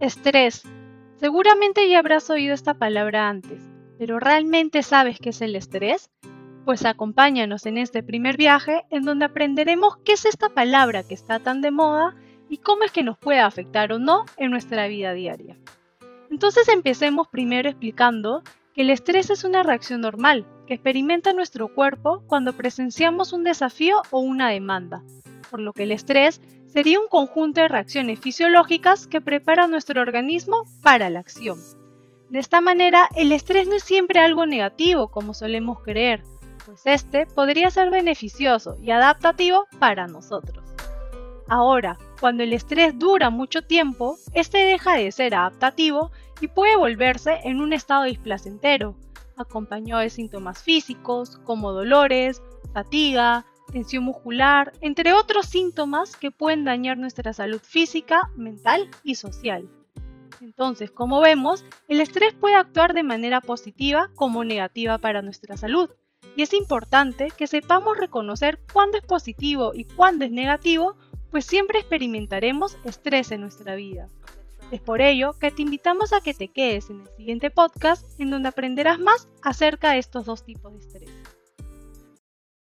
Estrés. Seguramente ya habrás oído esta palabra antes, pero ¿realmente sabes qué es el estrés? Pues acompáñanos en este primer viaje en donde aprenderemos qué es esta palabra que está tan de moda y cómo es que nos puede afectar o no en nuestra vida diaria. Entonces empecemos primero explicando que el estrés es una reacción normal que experimenta nuestro cuerpo cuando presenciamos un desafío o una demanda, por lo que el estrés sería un conjunto de reacciones fisiológicas que prepara nuestro organismo para la acción. De esta manera, el estrés no es siempre algo negativo como solemos creer, pues este podría ser beneficioso y adaptativo para nosotros. Ahora, cuando el estrés dura mucho tiempo, este deja de ser adaptativo y puede volverse en un estado displacentero, acompañado de síntomas físicos como dolores, fatiga, tensión muscular, entre otros síntomas que pueden dañar nuestra salud física, mental y social. Entonces, como vemos, el estrés puede actuar de manera positiva como negativa para nuestra salud. Y es importante que sepamos reconocer cuándo es positivo y cuándo es negativo, pues siempre experimentaremos estrés en nuestra vida. Es por ello que te invitamos a que te quedes en el siguiente podcast en donde aprenderás más acerca de estos dos tipos de estrés.